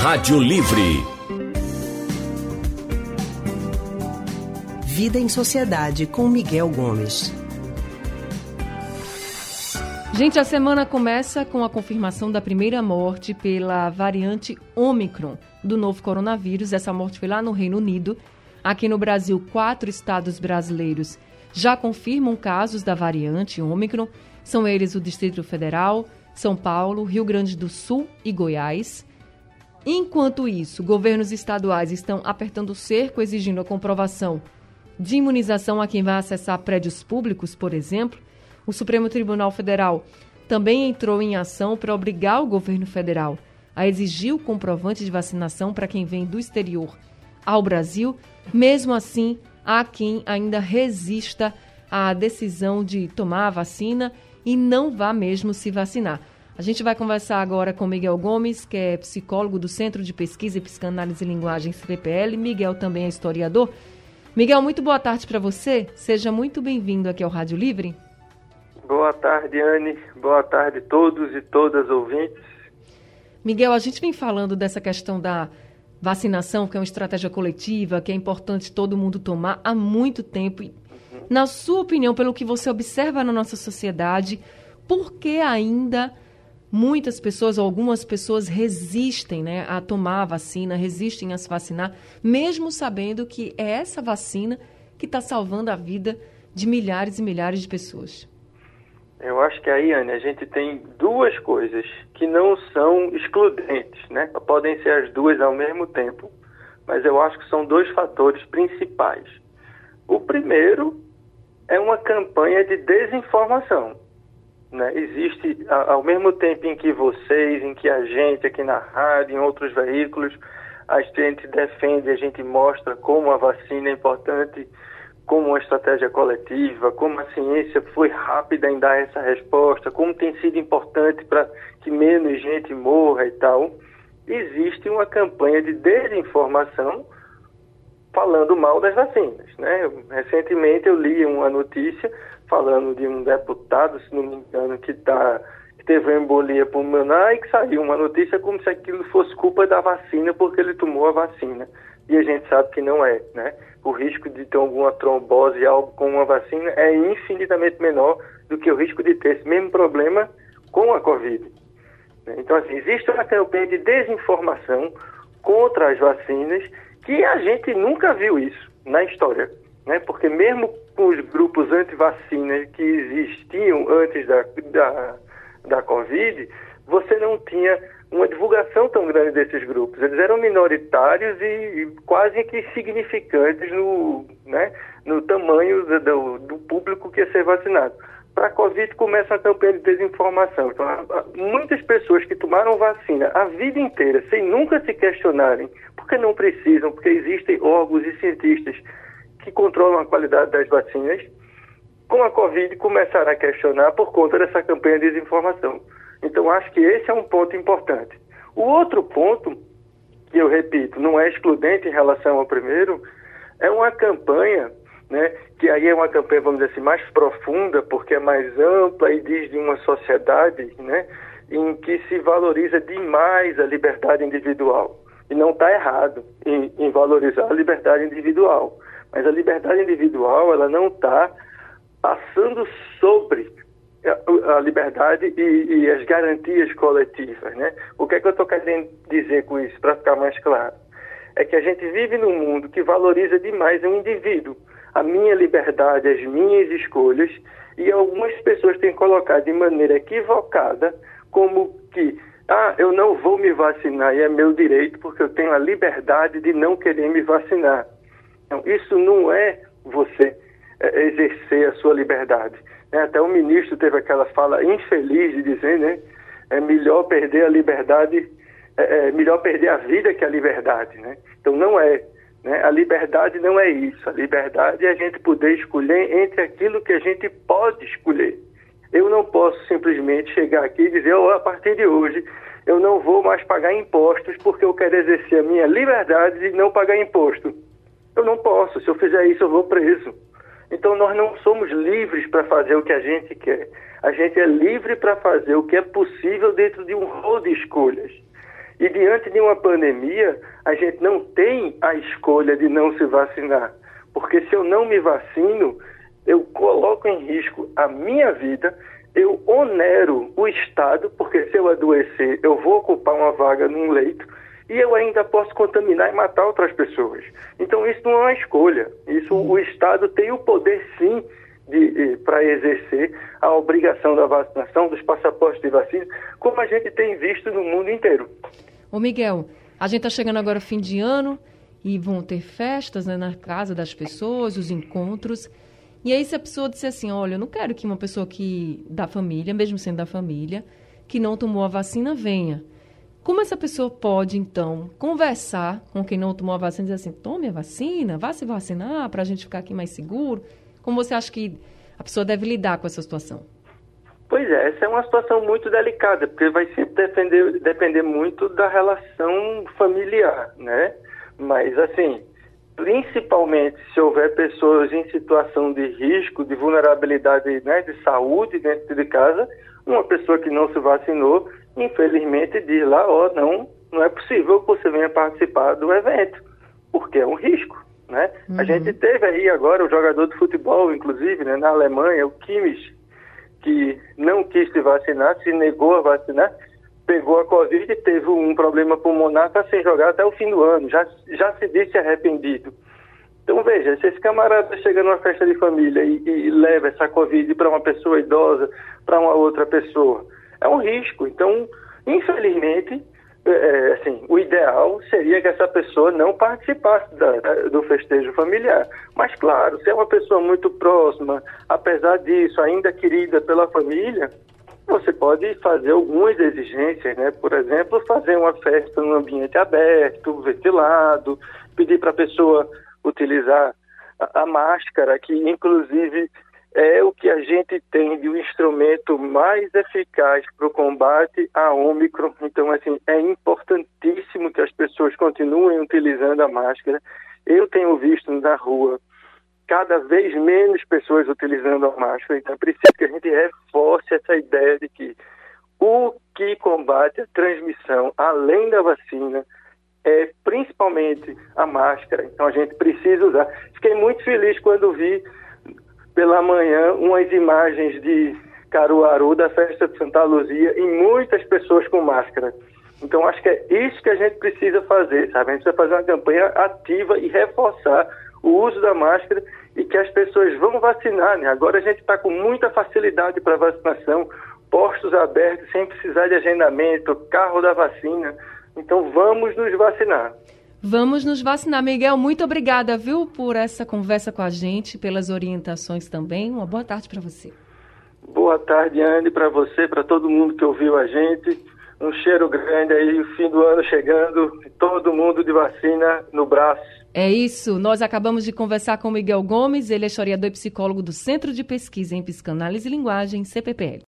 Rádio Livre. Vida em Sociedade com Miguel Gomes. Gente, a semana começa com a confirmação da primeira morte pela variante Omicron do novo coronavírus. Essa morte foi lá no Reino Unido. Aqui no Brasil, quatro estados brasileiros já confirmam casos da variante Omicron. São eles o Distrito Federal, São Paulo, Rio Grande do Sul e Goiás. Enquanto isso, governos estaduais estão apertando o cerco, exigindo a comprovação de imunização a quem vai acessar prédios públicos, por exemplo. O Supremo Tribunal Federal também entrou em ação para obrigar o governo federal a exigir o comprovante de vacinação para quem vem do exterior ao Brasil. Mesmo assim, há quem ainda resista à decisão de tomar a vacina e não vá mesmo se vacinar. A gente vai conversar agora com Miguel Gomes, que é psicólogo do Centro de Pesquisa e Psicanálise e Linguagem CPPL. Miguel também é historiador. Miguel, muito boa tarde para você. Seja muito bem-vindo aqui ao Rádio Livre. Boa tarde, Anne. Boa tarde a todos e todas ouvintes. Miguel, a gente vem falando dessa questão da vacinação, que é uma estratégia coletiva, que é importante todo mundo tomar há muito tempo. Uhum. Na sua opinião, pelo que você observa na nossa sociedade, por que ainda muitas pessoas, algumas pessoas resistem né, a tomar a vacina, resistem a se vacinar, mesmo sabendo que é essa vacina que está salvando a vida de milhares e milhares de pessoas? Eu acho que aí, Anne, a gente tem duas coisas que não são excludentes, né? Podem ser as duas ao mesmo tempo, mas eu acho que são dois fatores principais. O primeiro é uma campanha de desinformação. Né? Existe, ao mesmo tempo em que vocês, em que a gente aqui na rádio, em outros veículos, a gente defende, a gente mostra como a vacina é importante como uma estratégia coletiva, como a ciência foi rápida em dar essa resposta, como tem sido importante para que menos gente morra e tal, existe uma campanha de desinformação falando mal das vacinas. Né? Recentemente eu li uma notícia falando de um deputado, se não me engano, que, tá, que teve uma embolia pulmonar e que saiu uma notícia como se aquilo fosse culpa da vacina porque ele tomou a vacina. E a gente sabe que não é, né? o risco de ter alguma trombose, algo com uma vacina, é infinitamente menor do que o risco de ter esse mesmo problema com a Covid. Então, assim, existe uma campanha de desinformação contra as vacinas que a gente nunca viu isso na história, né? Porque mesmo com os grupos anti-vacinas que existiam antes da, da, da Covid, você não tinha uma divulgação tão grande desses grupos. Eles eram minoritários e, quase que significantes no, né, no tamanho do, do público que ia ser vacinado. Para a Covid começa a campanha de desinformação. Então, muitas pessoas que tomaram vacina a vida inteira, sem nunca se questionarem, porque não precisam, porque existem órgãos e cientistas que controlam a qualidade das vacinas, com a Covid começaram a questionar por conta dessa campanha de desinformação. Então, acho que esse é um ponto importante. O outro ponto, que eu repito, não é excludente em relação ao primeiro, é uma campanha, né, que aí é uma campanha, vamos dizer assim, mais profunda, porque é mais ampla e diz de uma sociedade né, em que se valoriza demais a liberdade individual. E não está errado em, em valorizar a liberdade individual. Mas a liberdade individual, ela não está passando sobre a liberdade e, e, as garantias coletivas, né? O que é que eu estou querendo dizer com isso, para ficar mais claro? É que a gente vive num mundo que valoriza demais o indivíduo, a minha liberdade, as minhas escolhas, e algumas pessoas têm colocado de maneira equivocada como que, ah, eu não vou me vacinar e é meu direito porque eu tenho a liberdade de não querer me vacinar. Então, isso não é você é, exercer a sua liberdade né? Até o ministro teve aquela fala infeliz de dizer, né? É melhor perder a liberdade, é, é melhor perder a vida que a liberdade, né? Então não é. Né? A liberdade não é isso. A liberdade é a gente poder escolher entre aquilo que a gente pode escolher. Eu não posso simplesmente chegar aqui e dizer, oh, a partir de hoje eu não vou mais pagar impostos porque eu quero exercer a minha liberdade de não pagar imposto. Eu não posso. Se eu fizer isso, eu vou preso. Então nós não somos livres para fazer o que a gente quer. A gente é livre para fazer o que é possível dentro de um rol de escolhas. E diante de uma pandemia, a gente não tem a escolha de não se vacinar. Porque se eu não me vacino, eu coloco em risco a minha vida, eu onero o Estado, porque se eu adoecer, eu vou ocupar uma vaga num leito e eu ainda posso contaminar e matar outras pessoas. Então isso não é uma escolha. Isso o Estado tem o poder sim para exercer a obrigação da vacinação, dos passaportes de vacina, como a gente tem visto no mundo inteiro. Ô Miguel, a gente está chegando agora fim de ano e vão ter festas né, na casa das pessoas, os encontros. E aí se a pessoa disser assim, olha, eu não quero que uma pessoa que da família, mesmo sendo da família, que não tomou a vacina, venha. Como essa pessoa pode, então, conversar com quem não tomou a vacina e dizer assim, tome a vacina, vá se vacinar para a gente ficar aqui mais seguro? Como você acha que a pessoa deve lidar com essa situação? Pois é, essa é uma situação muito delicada, porque vai sempre depender, depender muito da relação familiar, né? Mas, assim, principalmente se houver pessoas em situação de risco, de vulnerabilidade né, de saúde dentro de casa, uma pessoa que não se vacinou, infelizmente diz lá, ó, oh, não, não é possível que você venha participar do evento, porque é um risco. Né? Uhum. A gente teve aí agora o jogador de futebol, inclusive, né, na Alemanha, o Kimmich, que não quis se vacinar, se negou a vacinar, pegou a Covid e teve um problema pulmonar, está sem jogar até o fim do ano, já, já se disse arrependido. Então veja, se esse camarada chega numa festa de família e, e leva essa Covid para uma pessoa idosa, para uma outra pessoa, é um risco. Então, infelizmente, é, é, assim, o ideal seria que essa pessoa não participasse da, do festejo familiar. Mas, claro, se é uma pessoa muito próxima, apesar disso, ainda querida pela família, você pode fazer algumas exigências, né? Por exemplo, fazer uma festa num ambiente aberto, ventilado, pedir para a pessoa utilizar a, a máscara, que inclusive é o que a gente tem de um instrumento mais eficaz para o combate à Ômicron. Então, assim, é importantíssimo que as pessoas continuem utilizando a máscara. Eu tenho visto na rua cada vez menos pessoas utilizando a máscara, então é preciso que a gente reforce essa ideia de que o que combate a transmissão, além da vacina, é principalmente a máscara. Então a gente precisa usar. Fiquei muito feliz quando vi pela manhã umas imagens de Caruaru da festa de Santa Luzia e muitas pessoas com máscara. Então acho que é isso que a gente precisa fazer, sabe? A gente precisa fazer uma campanha ativa e reforçar o uso da máscara e que as pessoas vão vacinar, né? Agora a gente está com muita facilidade para vacinação, postos abertos sem precisar de agendamento, carro da vacina. Então vamos nos vacinar. Vamos nos vacinar. Miguel, muito obrigada, viu, por essa conversa com a gente, pelas orientações também. Uma boa tarde para você. Boa tarde, Anne, para você, para todo mundo que ouviu a gente. Um cheiro grande aí, o fim do ano chegando, todo mundo de vacina no braço. É isso. Nós acabamos de conversar com Miguel Gomes, ele é historiador e psicólogo do Centro de Pesquisa em Psicanálise e Linguagem, CPPL.